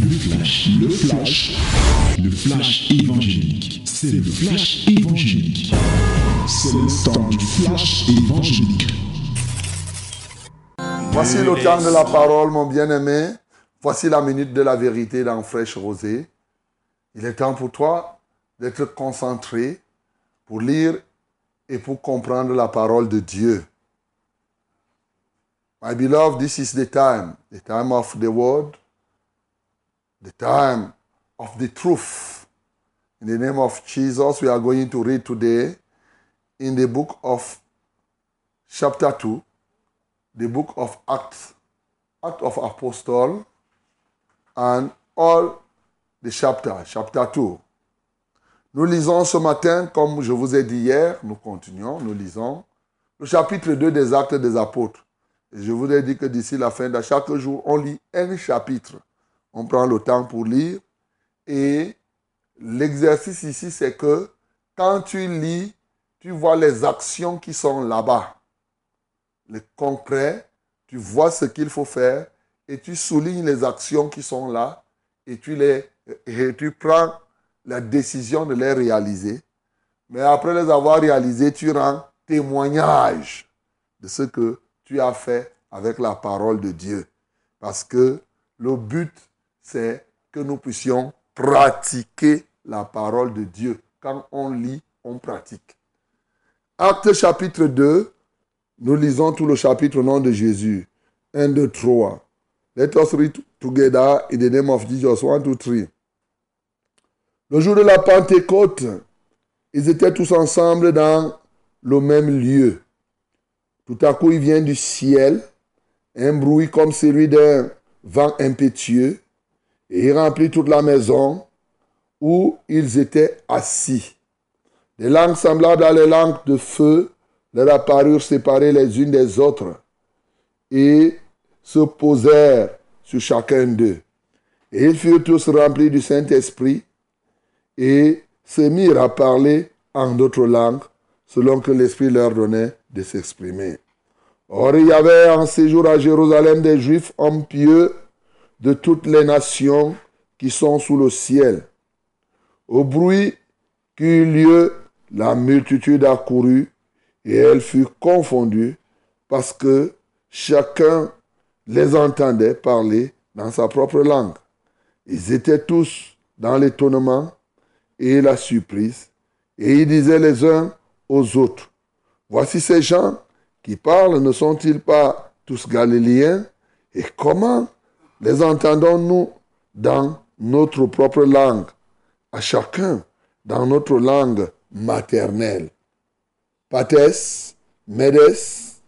Le flash, le flash, le flash évangélique. C'est le flash évangélique. C'est le temps du flash évangélique. Voici le temps de la parole, mon bien-aimé. Voici la minute de la vérité dans Fraîche Rosée. Il est temps pour toi d'être concentré pour lire et pour comprendre la parole de Dieu. My beloved, this is the time, the time of the word, the time of the truth. In the name of Jesus, we are going to read today in the book of chapter 2, the book of Acts, Act of Apostle, and all the chapter, chapter 2. Nous lisons ce matin, comme je vous ai dit hier, nous continuons, nous lisons le chapitre 2 des Actes des Apôtres. Je vous ai dit que d'ici la fin de chaque jour, on lit un chapitre. On prend le temps pour lire. Et l'exercice ici, c'est que quand tu lis, tu vois les actions qui sont là-bas. Le concret, tu vois ce qu'il faut faire et tu soulignes les actions qui sont là et tu, les, et tu prends la décision de les réaliser. Mais après les avoir réalisées, tu rends témoignage de ce que tu as fait avec la parole de Dieu. Parce que le but, c'est que nous puissions pratiquer la parole de Dieu. Quand on lit, on pratique. Acte chapitre 2, nous lisons tout le chapitre au nom de Jésus. 1, 2, 3. Let us read together in the name of Jesus. 1, 2, 3. Le jour de la Pentecôte, ils étaient tous ensemble dans le même lieu. Tout à coup, il vient du ciel un bruit comme celui d'un vent impétueux, et il remplit toute la maison où ils étaient assis. Des langues semblables à les langues de feu leur apparurent séparées les unes des autres, et se posèrent sur chacun d'eux. Et ils furent tous remplis du Saint-Esprit, et se mirent à parler en d'autres langues, selon que l'Esprit leur donnait de s'exprimer. Or, il y avait en séjour à Jérusalem des Juifs hommes pieux de toutes les nations qui sont sous le ciel. Au bruit qui eut lieu, la multitude accourut et elle fut confondue parce que chacun les entendait parler dans sa propre langue. Ils étaient tous dans l'étonnement et la surprise et ils disaient les uns aux autres, voici ces gens qui parlent ne sont-ils pas tous galiléens? Et comment les entendons-nous dans notre propre langue, à chacun dans notre langue maternelle. Pathès, Médès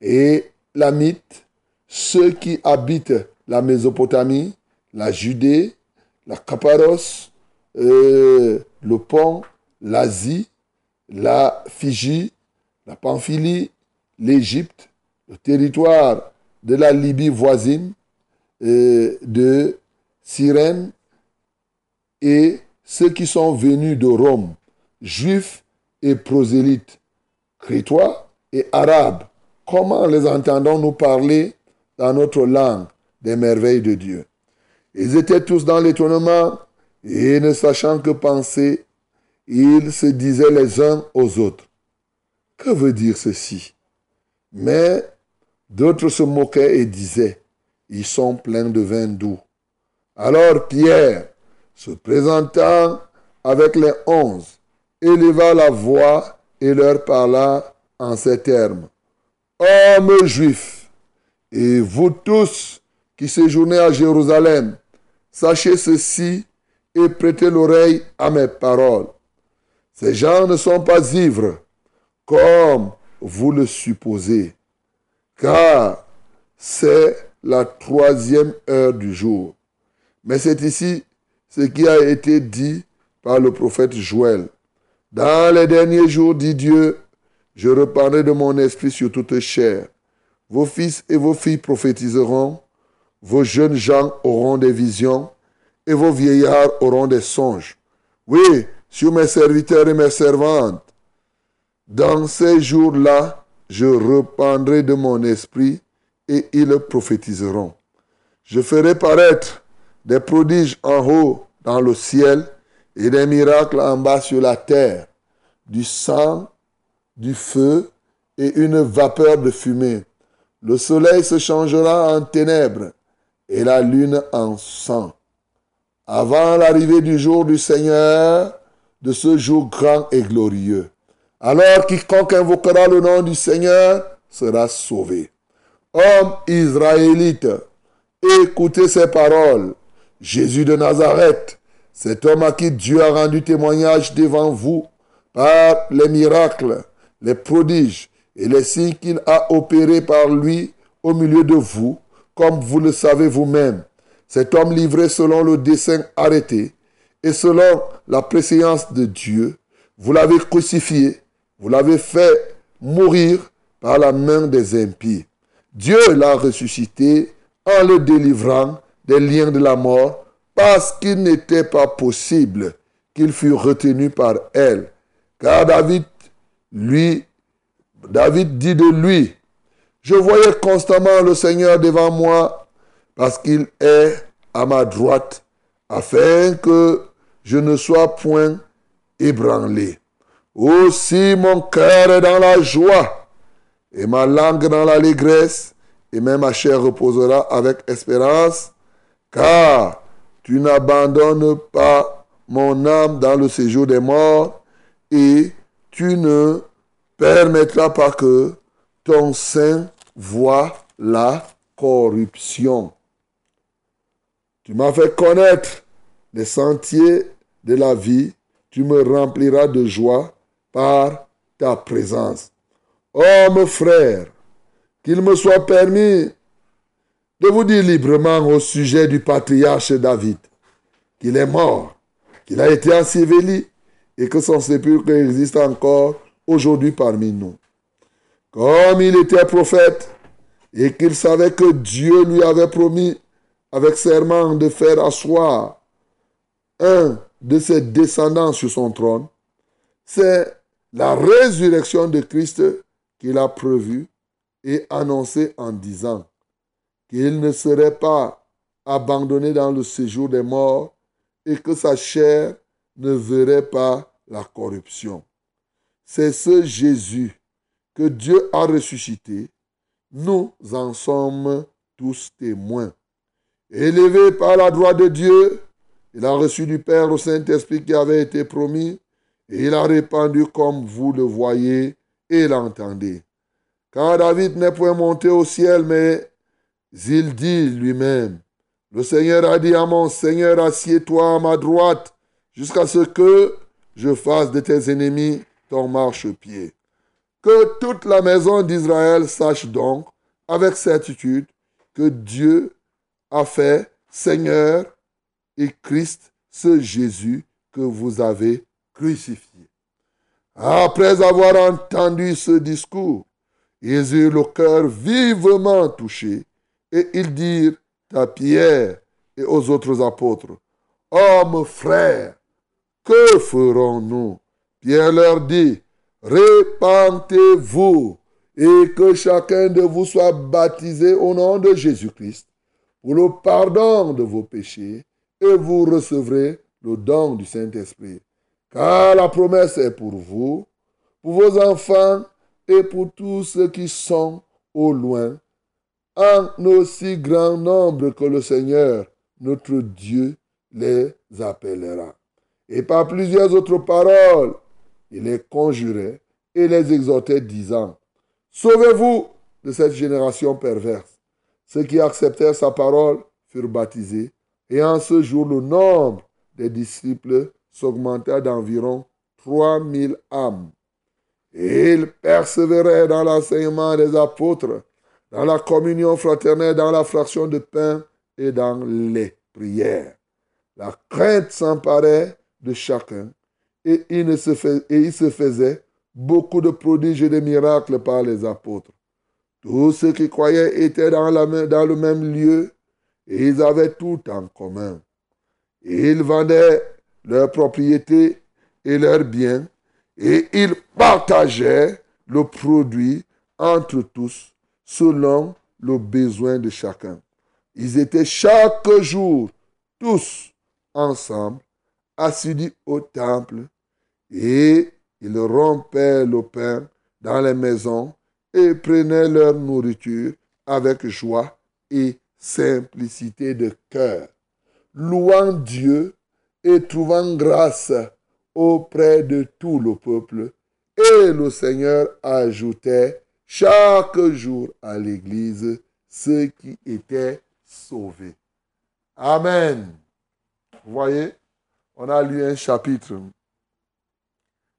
et Lamite, ceux qui habitent la Mésopotamie, la Judée, la Cappadoce, euh, le Pont, l'Asie, la Fiji, la Pamphylie, l'Égypte, le territoire de la Libye voisine, de Cyrène, et ceux qui sont venus de Rome, juifs et prosélytes, crétois et arabes. Comment les entendons-nous parler dans notre langue des merveilles de Dieu? Ils étaient tous dans l'étonnement et ne sachant que penser, ils se disaient les uns aux autres. Que veut dire ceci? Mais d'autres se moquaient et disaient, ils sont pleins de vin doux. Alors Pierre, se présentant avec les onze, éleva la voix et leur parla en ces termes. Hommes juifs, et vous tous qui séjournez à Jérusalem, sachez ceci et prêtez l'oreille à mes paroles. Ces gens ne sont pas ivres, comme vous le supposez, car c'est la troisième heure du jour. Mais c'est ici ce qui a été dit par le prophète Joël. Dans les derniers jours, dit Dieu, je reparlerai de mon esprit sur toute chair. Vos fils et vos filles prophétiseront, vos jeunes gens auront des visions, et vos vieillards auront des songes. Oui, sur mes serviteurs et mes servantes, dans ces jours-là, je reprendrai de mon esprit et ils prophétiseront. Je ferai paraître des prodiges en haut dans le ciel et des miracles en bas sur la terre, du sang, du feu et une vapeur de fumée. Le soleil se changera en ténèbres et la lune en sang. Avant l'arrivée du jour du Seigneur, de ce jour grand et glorieux. Alors quiconque invoquera le nom du Seigneur sera sauvé. Homme israélite, écoutez ces paroles. Jésus de Nazareth, cet homme à qui Dieu a rendu témoignage devant vous par les miracles, les prodiges et les signes qu'il a opérés par lui au milieu de vous, comme vous le savez vous-même. Cet homme livré selon le dessein arrêté et selon la préséance de Dieu, vous l'avez crucifié, vous l'avez fait mourir par la main des impies. Dieu l'a ressuscité en le délivrant des liens de la mort parce qu'il n'était pas possible qu'il fût retenu par elle. Car David, lui, David dit de lui, je voyais constamment le Seigneur devant moi parce qu'il est à ma droite afin que je ne sois point ébranlé. Aussi mon cœur est dans la joie et ma langue dans l'allégresse et même ma chair reposera avec espérance car tu n'abandonnes pas mon âme dans le séjour des morts et tu ne permettras pas que ton sein voie la corruption. Tu m'as fait connaître les sentiers de la vie, tu me rempliras de joie par ta présence. Oh mon frère, qu'il me soit permis de vous dire librement au sujet du patriarche David qu'il est mort, qu'il a été enseveli et que son sépulcre existe encore aujourd'hui parmi nous. Comme il était prophète et qu'il savait que Dieu lui avait promis avec serment de faire asseoir un de ses descendants sur son trône, c'est la résurrection de Christ qu'il a prévue et annoncée en disant qu'il ne serait pas abandonné dans le séjour des morts et que sa chair ne verrait pas la corruption. C'est ce Jésus que Dieu a ressuscité. Nous en sommes tous témoins. Élevé par la droite de Dieu, il a reçu du Père le Saint-Esprit qui avait été promis et il a répandu comme vous le voyez et l'entendez. Car David n'est point monté au ciel, mais il dit lui-même, le Seigneur a dit à mon Seigneur, assieds-toi à ma droite jusqu'à ce que je fasse de tes ennemis ton marchepied. Que toute la maison d'Israël sache donc avec certitude que Dieu a fait Seigneur et Christ, ce Jésus que vous avez crucifié. Après avoir entendu ce discours, ils eurent le cœur vivement touché et ils dirent à Pierre et aux autres apôtres, Hommes frères, que ferons-nous? Pierre leur dit, Répentez-vous et que chacun de vous soit baptisé au nom de Jésus-Christ pour le pardon de vos péchés et vous recevrez le don du Saint-Esprit. Car la promesse est pour vous, pour vos enfants et pour tous ceux qui sont au loin, en aussi grand nombre que le Seigneur, notre Dieu, les appellera. Et par plusieurs autres paroles, il les conjurait et les exhortait, disant, Sauvez-vous de cette génération perverse. Ceux qui acceptèrent sa parole furent baptisés, et en ce jour le nombre des disciples s'augmenta d'environ trois mille âmes. Et ils persévéraient dans l'enseignement des apôtres, dans la communion fraternelle, dans la fraction de pain et dans les prières. La crainte s'emparait de chacun et il, se et il se faisait beaucoup de prodiges et de miracles par les apôtres. Tous ceux qui croyaient étaient dans, la, dans le même lieu et ils avaient tout en commun. Ils vendaient leurs propriétés et leurs biens et ils partageaient le produit entre tous selon le besoin de chacun. Ils étaient chaque jour tous ensemble, assidus au temple, et ils rompaient le pain dans les maisons et prenaient leur nourriture avec joie et simplicité de cœur, louant Dieu et trouvant grâce auprès de tout le peuple. Et le Seigneur ajoutait chaque jour à l'Église ceux qui étaient sauvés. Amen. Vous voyez, on a lu un chapitre.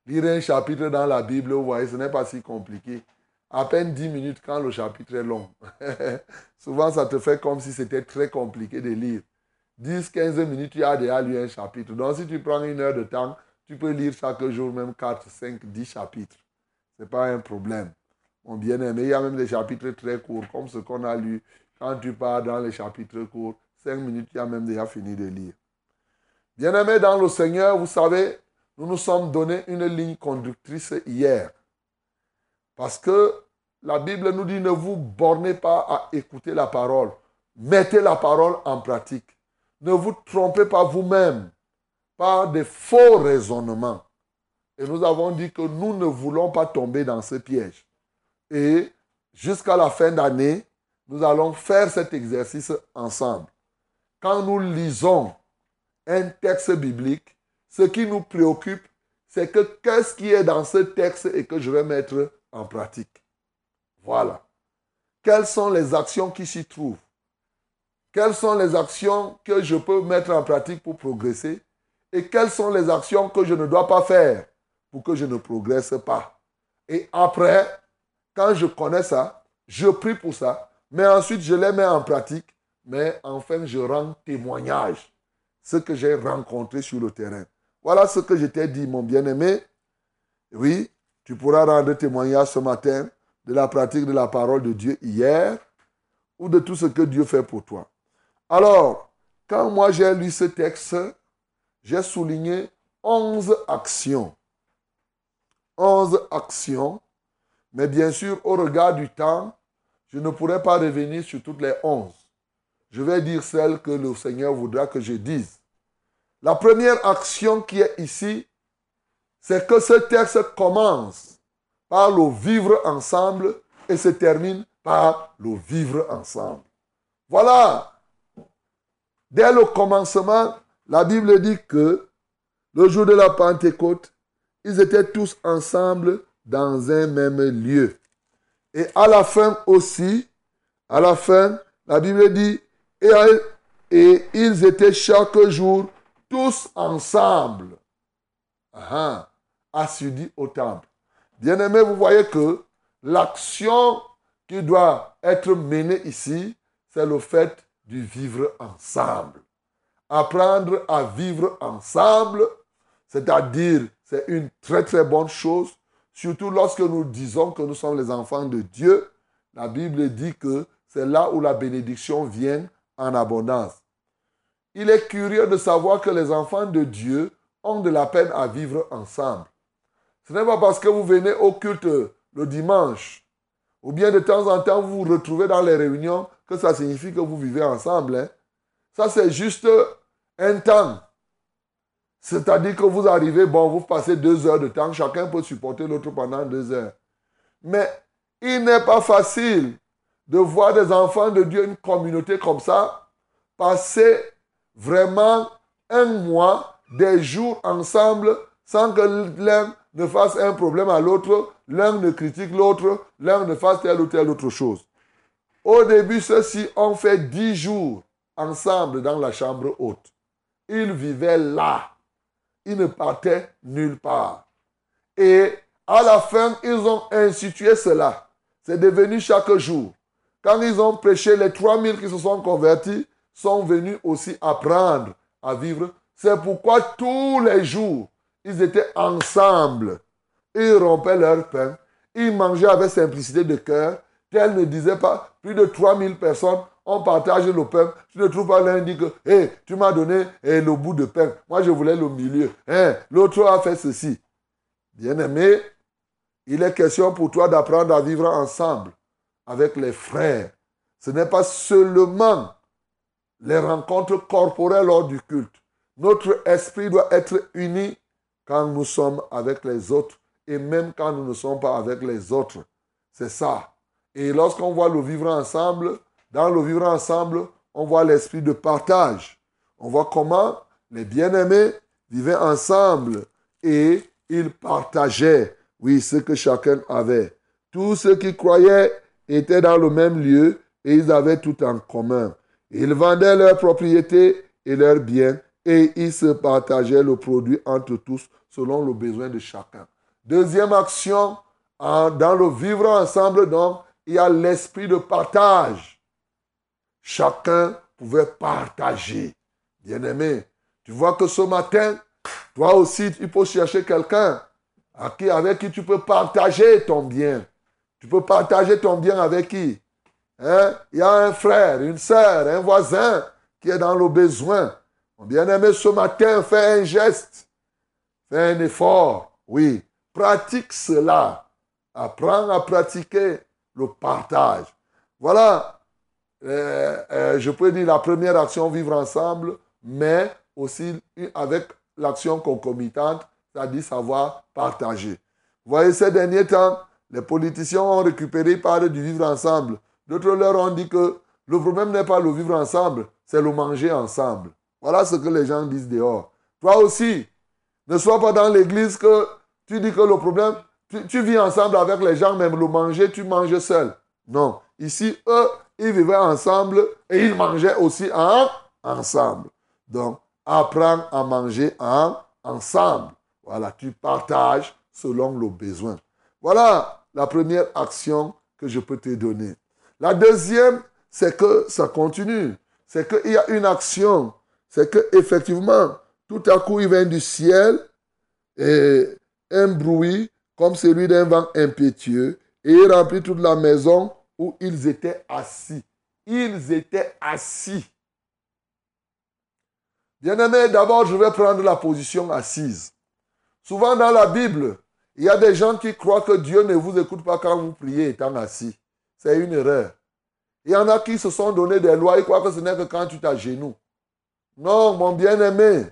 Lire un chapitre dans la Bible, vous voyez, ce n'est pas si compliqué. À peine 10 minutes quand le chapitre est long. Souvent, ça te fait comme si c'était très compliqué de lire. 10, 15 minutes, tu as déjà lu un chapitre. Donc, si tu prends une heure de temps, tu peux lire chaque jour même 4, 5, 10 chapitres. Ce n'est pas un problème. Mon bien-aimé, il y a même des chapitres très courts, comme ce qu'on a lu. Quand tu pars dans les chapitres courts, 5 minutes, tu as même déjà fini de lire. Bien-aimé dans le Seigneur, vous savez, nous nous sommes donné une ligne conductrice hier. Parce que la Bible nous dit ne vous bornez pas à écouter la parole. Mettez la parole en pratique. Ne vous trompez pas vous-même par des faux raisonnements. Et nous avons dit que nous ne voulons pas tomber dans ce piège. Et jusqu'à la fin d'année, nous allons faire cet exercice ensemble. Quand nous lisons un texte biblique, ce qui nous préoccupe, c'est que qu'est-ce qui est dans ce texte et que je vais mettre en pratique. Voilà. Quelles sont les actions qui s'y trouvent? Quelles sont les actions que je peux mettre en pratique pour progresser et quelles sont les actions que je ne dois pas faire pour que je ne progresse pas? Et après, quand je connais ça, je prie pour ça, mais ensuite je les mets en pratique, mais enfin je rends témoignage ce que j'ai rencontré sur le terrain. Voilà ce que je t'ai dit, mon bien-aimé. Oui, tu pourras rendre témoignage ce matin de la pratique de la parole de Dieu hier ou de tout ce que Dieu fait pour toi. Alors, quand moi j'ai lu ce texte, j'ai souligné 11 actions. 11 actions. Mais bien sûr, au regard du temps, je ne pourrai pas revenir sur toutes les 11. Je vais dire celles que le Seigneur voudra que je dise. La première action qui est ici, c'est que ce texte commence par le vivre ensemble et se termine par le vivre ensemble. Voilà Dès le commencement, la Bible dit que le jour de la Pentecôte, ils étaient tous ensemble dans un même lieu. Et à la fin aussi, à la fin, la Bible dit, et, ils étaient chaque jour tous ensemble, assidus au temple. Bien aimé, vous voyez que l'action qui doit être menée ici, c'est le fait du vivre ensemble. Apprendre à vivre ensemble, c'est-à-dire c'est une très très bonne chose, surtout lorsque nous disons que nous sommes les enfants de Dieu. La Bible dit que c'est là où la bénédiction vient en abondance. Il est curieux de savoir que les enfants de Dieu ont de la peine à vivre ensemble. Ce n'est pas parce que vous venez au culte le dimanche, ou bien de temps en temps vous vous retrouvez dans les réunions que ça signifie que vous vivez ensemble. Hein. Ça, c'est juste un temps. C'est-à-dire que vous arrivez, bon, vous passez deux heures de temps, chacun peut supporter l'autre pendant deux heures. Mais il n'est pas facile de voir des enfants de Dieu, une communauté comme ça, passer vraiment un mois, des jours ensemble, sans que l'un ne fasse un problème à l'autre, l'un ne critique l'autre, l'un ne fasse telle ou telle autre chose. Au début, ceux-ci ont fait dix jours ensemble dans la chambre haute. Ils vivaient là. Ils ne partaient nulle part. Et à la fin, ils ont institué cela. C'est devenu chaque jour. Quand ils ont prêché, les 3000 qui se sont convertis sont venus aussi apprendre à vivre. C'est pourquoi tous les jours, ils étaient ensemble. Ils rompaient leur pain. Ils mangeaient avec simplicité de cœur Tel ne disait pas, plus de 3000 personnes, on partage le pain. Tu ne trouves pas l'un dit que, hé, tu m'as donné le bout de pain. Moi, je voulais le milieu. Hein, L'autre a fait ceci. Bien-aimé, il est question pour toi d'apprendre à vivre ensemble avec les frères. Ce n'est pas seulement les rencontres corporelles lors du culte. Notre esprit doit être uni quand nous sommes avec les autres et même quand nous ne sommes pas avec les autres. C'est ça. Et lorsqu'on voit le vivre ensemble, dans le vivre ensemble, on voit l'esprit de partage. On voit comment les bien-aimés vivaient ensemble et ils partageaient, oui, ce que chacun avait. Tous ceux qui croyaient étaient dans le même lieu et ils avaient tout en commun. Ils vendaient leurs propriétés et leurs biens et ils se partageaient le produit entre tous selon le besoin de chacun. Deuxième action, dans le vivre ensemble, donc, il y a l'esprit de partage. Chacun pouvait partager. Bien-aimé, tu vois que ce matin, toi aussi, il faut chercher quelqu'un avec qui tu peux partager ton bien. Tu peux partager ton bien avec qui? Hein? Il y a un frère, une sœur, un voisin qui est dans le besoin. Bien-aimé, ce matin, fais un geste. Fais un effort. Oui. Pratique cela. Apprends à pratiquer le partage. Voilà, euh, euh, je peux dire la première action, vivre ensemble, mais aussi avec l'action concomitante, c'est-à-dire savoir partager. Vous voyez, ces derniers temps, les politiciens ont récupéré par du vivre ensemble. D'autres leur ont dit que le problème n'est pas le vivre ensemble, c'est le manger ensemble. Voilà ce que les gens disent dehors. Toi aussi, ne sois pas dans l'église que tu dis que le problème, tu, vis ensemble avec les gens, même le manger, tu manges seul. Non. Ici, eux, ils vivaient ensemble et ils mangeaient aussi en, ensemble. Donc, apprends à manger en, ensemble. Voilà, tu partages selon le besoin. Voilà la première action que je peux te donner. La deuxième, c'est que ça continue. C'est qu'il y a une action. C'est que effectivement, tout à coup, il vient du ciel et un bruit comme celui d'un vent impétueux, et il remplit toute la maison où ils étaient assis. Ils étaient assis. Bien-aimé, d'abord, je vais prendre la position assise. Souvent dans la Bible, il y a des gens qui croient que Dieu ne vous écoute pas quand vous priez étant assis. C'est une erreur. Il y en a qui se sont donné des lois, ils croient que ce n'est que quand tu t'agenouilles. Non, mon bien-aimé,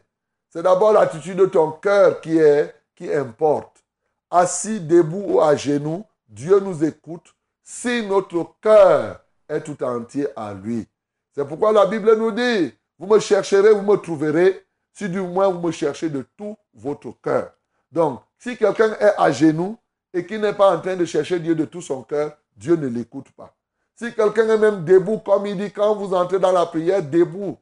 c'est d'abord l'attitude de ton cœur qui, est, qui importe assis, debout ou à genoux, Dieu nous écoute si notre cœur est tout entier à lui. C'est pourquoi la Bible nous dit, vous me chercherez, vous me trouverez, si du moins vous me cherchez de tout votre cœur. Donc, si quelqu'un est à genoux et qui n'est pas en train de chercher Dieu de tout son cœur, Dieu ne l'écoute pas. Si quelqu'un est même debout, comme il dit, quand vous entrez dans la prière, debout,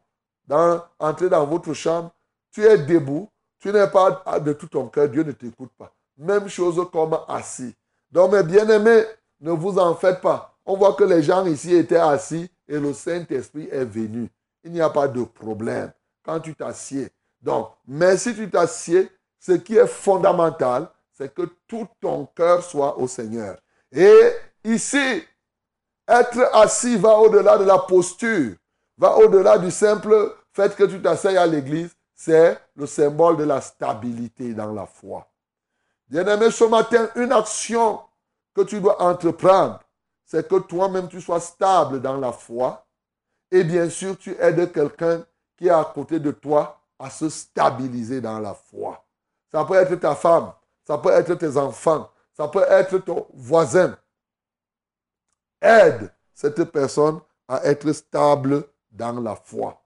dans, entrez dans votre chambre, tu es debout, tu n'es pas de tout ton cœur, Dieu ne t'écoute pas. Même chose comme assis. Donc, mes bien-aimés, ne vous en faites pas. On voit que les gens ici étaient assis et le Saint-Esprit est venu. Il n'y a pas de problème quand tu t'assieds. Donc, mais si tu t'assieds, ce qui est fondamental, c'est que tout ton cœur soit au Seigneur. Et ici, être assis va au-delà de la posture, va au-delà du simple fait que tu t'asseyes à l'église. C'est le symbole de la stabilité dans la foi. Bien-aimé, ce matin, une action que tu dois entreprendre, c'est que toi-même tu sois stable dans la foi. Et bien sûr, tu aides quelqu'un qui est à côté de toi à se stabiliser dans la foi. Ça peut être ta femme, ça peut être tes enfants, ça peut être ton voisin. Aide cette personne à être stable dans la foi.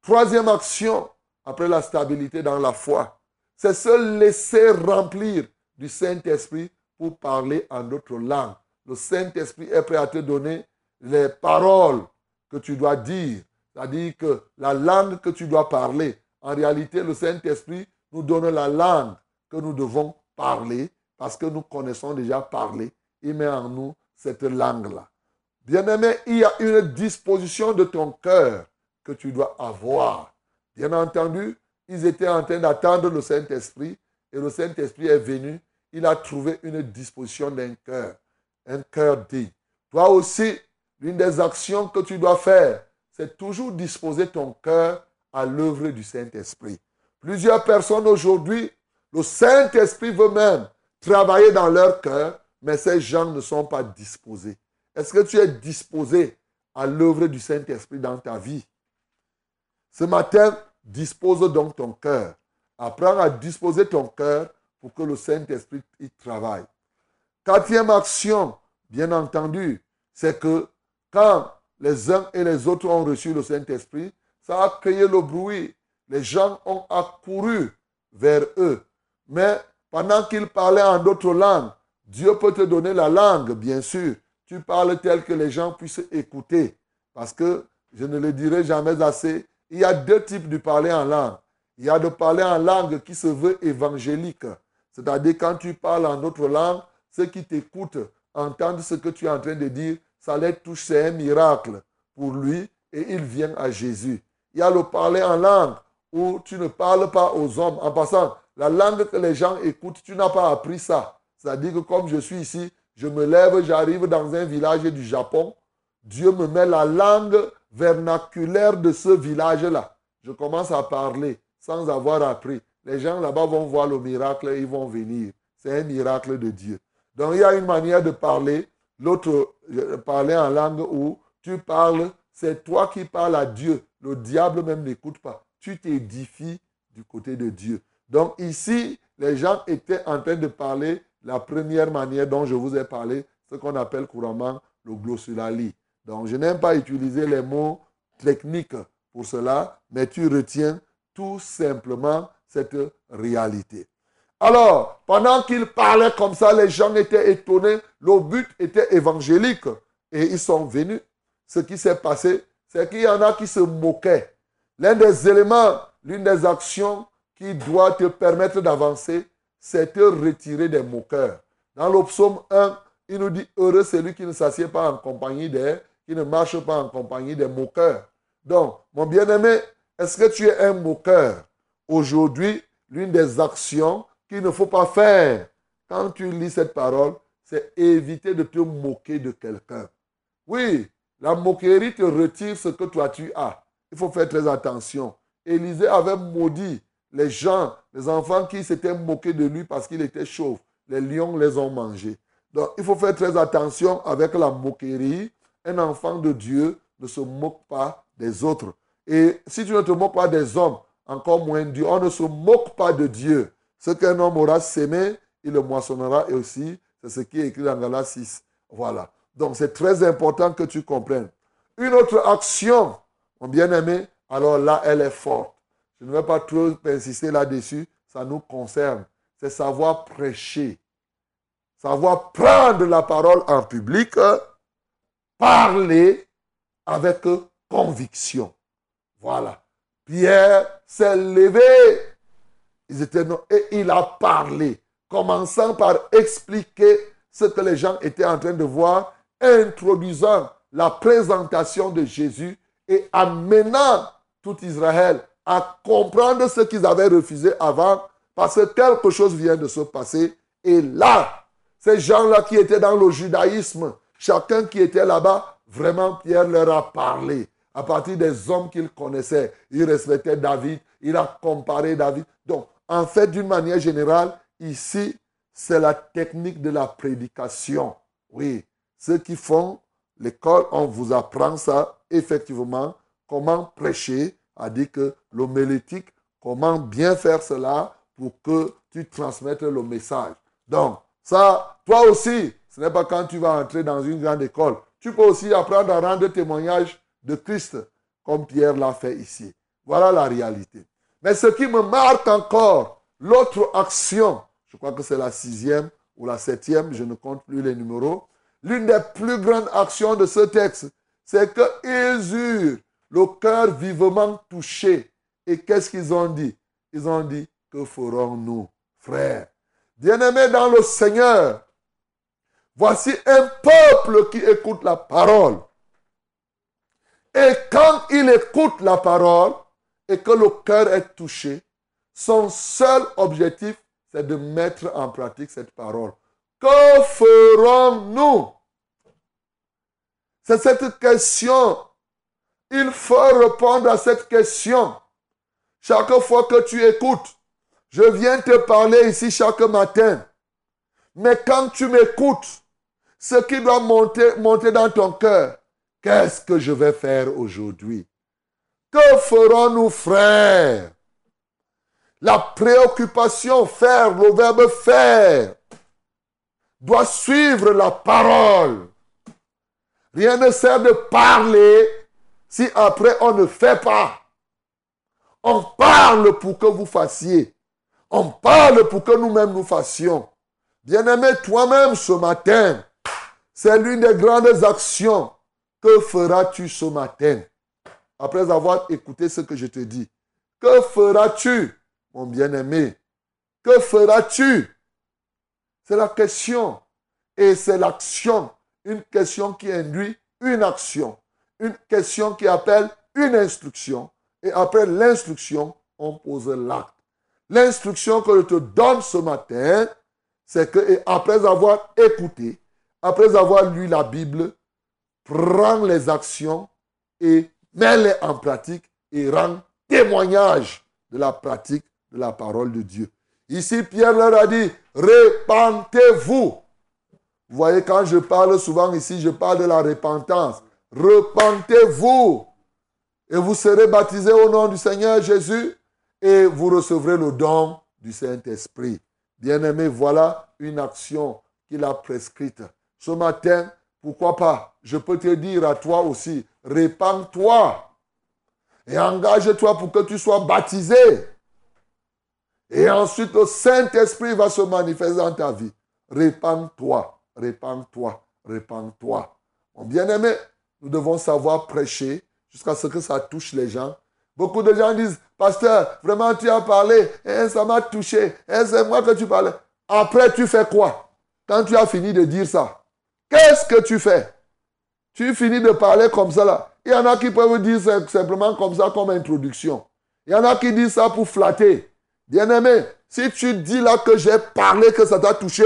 Troisième action, après la stabilité dans la foi, c'est se laisser remplir du Saint-Esprit pour parler en d'autres langues. Le Saint-Esprit est prêt à te donner les paroles que tu dois dire. C'est-à-dire que la langue que tu dois parler, en réalité, le Saint-Esprit nous donne la langue que nous devons parler parce que nous connaissons déjà parler. Il met en nous cette langue-là. Bien-aimé, il y a une disposition de ton cœur que tu dois avoir. Bien entendu, ils étaient en train d'attendre le Saint-Esprit et le Saint-Esprit est venu il a trouvé une disposition d'un cœur, un cœur dit. Toi aussi, l'une des actions que tu dois faire, c'est toujours disposer ton cœur à l'œuvre du Saint-Esprit. Plusieurs personnes aujourd'hui, le Saint-Esprit veut même travailler dans leur cœur, mais ces gens ne sont pas disposés. Est-ce que tu es disposé à l'œuvre du Saint-Esprit dans ta vie? Ce matin, dispose donc ton cœur. Apprends à disposer ton cœur pour que le Saint-Esprit y travaille. Quatrième action, bien entendu, c'est que quand les uns et les autres ont reçu le Saint-Esprit, ça a créé le bruit. Les gens ont accouru vers eux. Mais pendant qu'ils parlaient en d'autres langues, Dieu peut te donner la langue, bien sûr. Tu parles tel que les gens puissent écouter. Parce que, je ne le dirai jamais assez, il y a deux types de parler en langue. Il y a de parler en langue qui se veut évangélique. C'est-à-dire quand tu parles en autre langue, ceux qui t'écoutent entendent ce que tu es en train de dire, ça les touche, c'est un miracle pour lui et il vient à Jésus. Il y a le parler en langue où tu ne parles pas aux hommes. En passant, la langue que les gens écoutent, tu n'as pas appris ça. C'est-à-dire que comme je suis ici, je me lève, j'arrive dans un village du Japon. Dieu me met la langue vernaculaire de ce village-là. Je commence à parler sans avoir appris. Les gens là-bas vont voir le miracle et ils vont venir. C'est un miracle de Dieu. Donc il y a une manière de parler. L'autre, parler en langue où tu parles, c'est toi qui parles à Dieu. Le diable même n'écoute pas. Tu t'édifies du côté de Dieu. Donc ici, les gens étaient en train de parler la première manière dont je vous ai parlé, ce qu'on appelle couramment le glossolalie. Donc je n'aime pas utiliser les mots techniques pour cela, mais tu retiens tout simplement cette réalité. Alors, pendant qu'il parlait comme ça, les gens étaient étonnés. Le but était évangélique. Et ils sont venus. Ce qui s'est passé, c'est qu'il y en a qui se moquaient. L'un des éléments, l'une des actions qui doit te permettre d'avancer, c'est te retirer des moqueurs. Dans le psaume 1, il nous dit Heureux celui qui ne s'assied pas en compagnie des, qui ne marche pas en compagnie des moqueurs. Donc, mon bien-aimé, est-ce que tu es un moqueur? Aujourd'hui, l'une des actions qu'il ne faut pas faire quand tu lis cette parole, c'est éviter de te moquer de quelqu'un. Oui, la moquerie te retire ce que toi tu as. Il faut faire très attention. Élisée avait maudit les gens, les enfants qui s'étaient moqués de lui parce qu'il était chauve. Les lions les ont mangés. Donc, il faut faire très attention avec la moquerie. Un enfant de Dieu ne se moque pas des autres. Et si tu ne te moques pas des hommes, encore moins Dieu. On ne se moque pas de Dieu. Ce qu'un homme aura sémé, il le moissonnera et aussi. C'est ce qui est écrit dans Galates 6. Voilà. Donc c'est très important que tu comprennes. Une autre action, mon bien-aimé, alors là, elle est forte. Je ne vais pas trop insister là-dessus. Ça nous concerne. C'est savoir prêcher. Savoir prendre la parole en public. Parler avec conviction. Voilà. Pierre s'est levé. Ils étaient, et il a parlé, commençant par expliquer ce que les gens étaient en train de voir, introduisant la présentation de Jésus et amenant tout Israël à comprendre ce qu'ils avaient refusé avant, parce que quelque chose vient de se passer. Et là, ces gens-là qui étaient dans le judaïsme, chacun qui était là-bas, vraiment Pierre leur a parlé à partir des hommes qu'il connaissait. Il respectait David, il a comparé David. Donc, en fait, d'une manière générale, ici, c'est la technique de la prédication. Oui, ceux qui font l'école, on vous apprend ça, effectivement, comment prêcher, a dit que l'homélétique, comment bien faire cela pour que tu transmettes le message. Donc, ça, toi aussi, ce n'est pas quand tu vas entrer dans une grande école. Tu peux aussi apprendre à rendre témoignage de Christ, comme Pierre l'a fait ici. Voilà la réalité. Mais ce qui me marque encore, l'autre action, je crois que c'est la sixième ou la septième, je ne compte plus les numéros, l'une des plus grandes actions de ce texte, c'est qu'ils eurent le cœur vivement touché. Et qu'est-ce qu'ils ont dit? Ils ont dit, que ferons-nous, frères? Bien-aimés dans le Seigneur, voici un peuple qui écoute la parole. Et quand il écoute la parole et que le cœur est touché, son seul objectif, c'est de mettre en pratique cette parole. Que ferons-nous? C'est cette question. Il faut répondre à cette question. Chaque fois que tu écoutes, je viens te parler ici chaque matin. Mais quand tu m'écoutes, ce qui doit monter, dans ton cœur, Qu'est-ce que je vais faire aujourd'hui? Que Que ferons-nous, frères La préoccupation, faire, le verbe faire, doit suivre la parole. Rien ne sert de parler si après on ne fait pas. On parle pour que vous fassiez. On parle pour que nous-mêmes nous fassions. Bien-aimé, toi-même ce matin, c'est l'une des grandes actions. Que feras-tu ce matin? Après avoir écouté ce que je te dis Que feras-tu, mon bien-aimé? Que feras-tu? C'est la question. Et c'est l'action. Une question qui induit une action. Une question qui appelle une instruction. Et après l'instruction, on pose l'acte. L'instruction que je te donne ce matin, c'est que après avoir écouté, après avoir lu la Bible, prends les actions et mets-les en pratique et rends témoignage de la pratique de la parole de Dieu. Ici, Pierre leur a dit, repentez-vous. Vous voyez, quand je parle souvent ici, je parle de la repentance. Repentez-vous et vous serez baptisés au nom du Seigneur Jésus et vous recevrez le don du Saint-Esprit. Bien-aimé, voilà une action qu'il a prescrite. Ce matin, pourquoi pas, je peux te dire à toi aussi, répands-toi et engage-toi pour que tu sois baptisé. Et ensuite, le Saint-Esprit va se manifester dans ta vie. Répands-toi, répands-toi, répands-toi. Mon bien-aimé, nous devons savoir prêcher jusqu'à ce que ça touche les gens. Beaucoup de gens disent, pasteur, vraiment tu as parlé, et ça m'a touché, et c'est moi que tu parlais. Après, tu fais quoi? Quand tu as fini de dire ça, qu'est-ce que tu fais? Tu finis de parler comme ça là. Il y en a qui peuvent dire simplement comme ça, comme introduction. Il y en a qui disent ça pour flatter. Bien-aimé, si tu dis là que j'ai parlé, que ça t'a touché,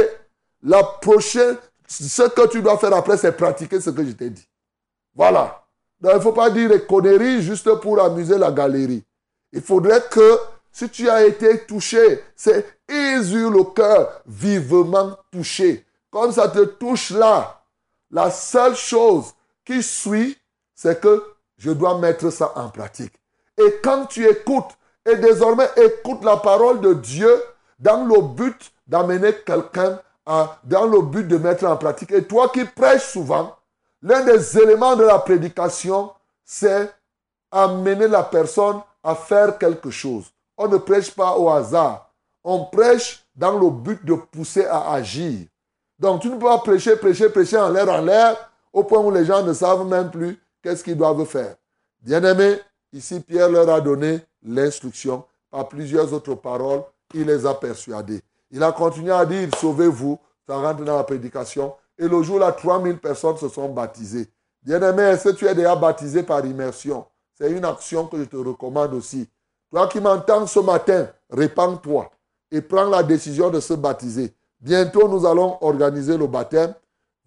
la prochaine, ce que tu dois faire après, c'est pratiquer ce que je t'ai dit. Voilà. Donc, il ne faut pas dire des conneries juste pour amuser la galerie. Il faudrait que si tu as été touché, c'est sur le cœur, vivement touché. Comme ça te touche là, la seule chose qui suit, c'est que je dois mettre ça en pratique. Et quand tu écoutes, et désormais écoute la parole de Dieu dans le but d'amener quelqu'un dans le but de mettre en pratique. Et toi qui prêches souvent, l'un des éléments de la prédication, c'est amener la personne à faire quelque chose. On ne prêche pas au hasard. On prêche dans le but de pousser à agir. Donc tu ne peux pas prêcher, prêcher, prêcher en l'air, en l'air, au point où les gens ne savent même plus qu'est-ce qu'ils doivent faire. Bien-aimé, ici Pierre leur a donné l'instruction par plusieurs autres paroles. Il les a persuadés. Il a continué à dire, sauvez-vous, ça rentre dans la prédication. Et le jour-là, 3000 personnes se sont baptisées. Bien-aimé, est-ce que tu es déjà baptisé par immersion? C'est une action que je te recommande aussi. Toi qui m'entends ce matin, répands-toi et prends la décision de se baptiser. Bientôt, nous allons organiser le baptême.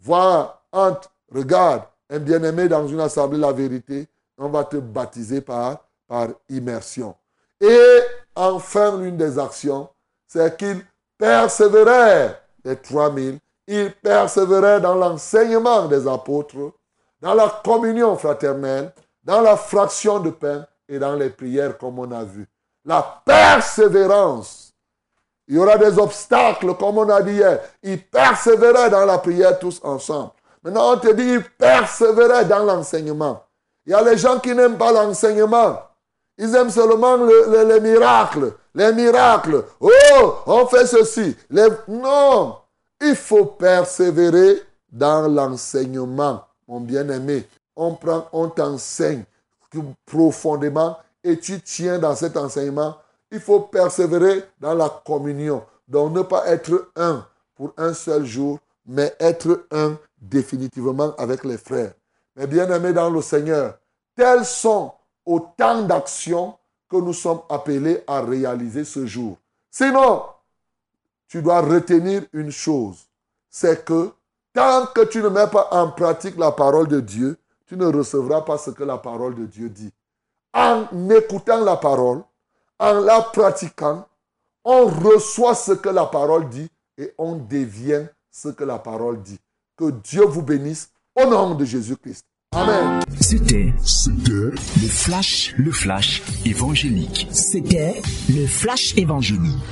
Voir, entre, regarde, un bien-aimé dans une assemblée la vérité. On va te baptiser par, par immersion. Et enfin, l'une des actions, c'est qu'il persévérait les 3000 il persévérait dans l'enseignement des apôtres, dans la communion fraternelle, dans la fraction de pain et dans les prières comme on a vu. La persévérance. Il y aura des obstacles comme on a dit hier. Il persévérait dans la prière tous ensemble. Maintenant on te dit il persévérait dans l'enseignement. Il y a les gens qui n'aiment pas l'enseignement. Ils aiment seulement les miracles. Les miracles. Oh, on fait ceci. Non. Il faut persévérer dans l'enseignement, mon bien-aimé. On prend, on t'enseigne profondément et tu tiens dans cet enseignement. Il faut persévérer dans la communion. Donc ne pas être un pour un seul jour, mais être un définitivement avec les frères. Mais bien-aimés dans le Seigneur, tels sont autant d'actions que nous sommes appelés à réaliser ce jour. Sinon, tu dois retenir une chose, c'est que tant que tu ne mets pas en pratique la parole de Dieu, tu ne recevras pas ce que la parole de Dieu dit. En écoutant la parole, en la pratiquant, on reçoit ce que la parole dit et on devient ce que la parole dit. Que Dieu vous bénisse au nom de Jésus-Christ. Amen. C'était le flash, le flash évangélique. C'était le flash évangélique.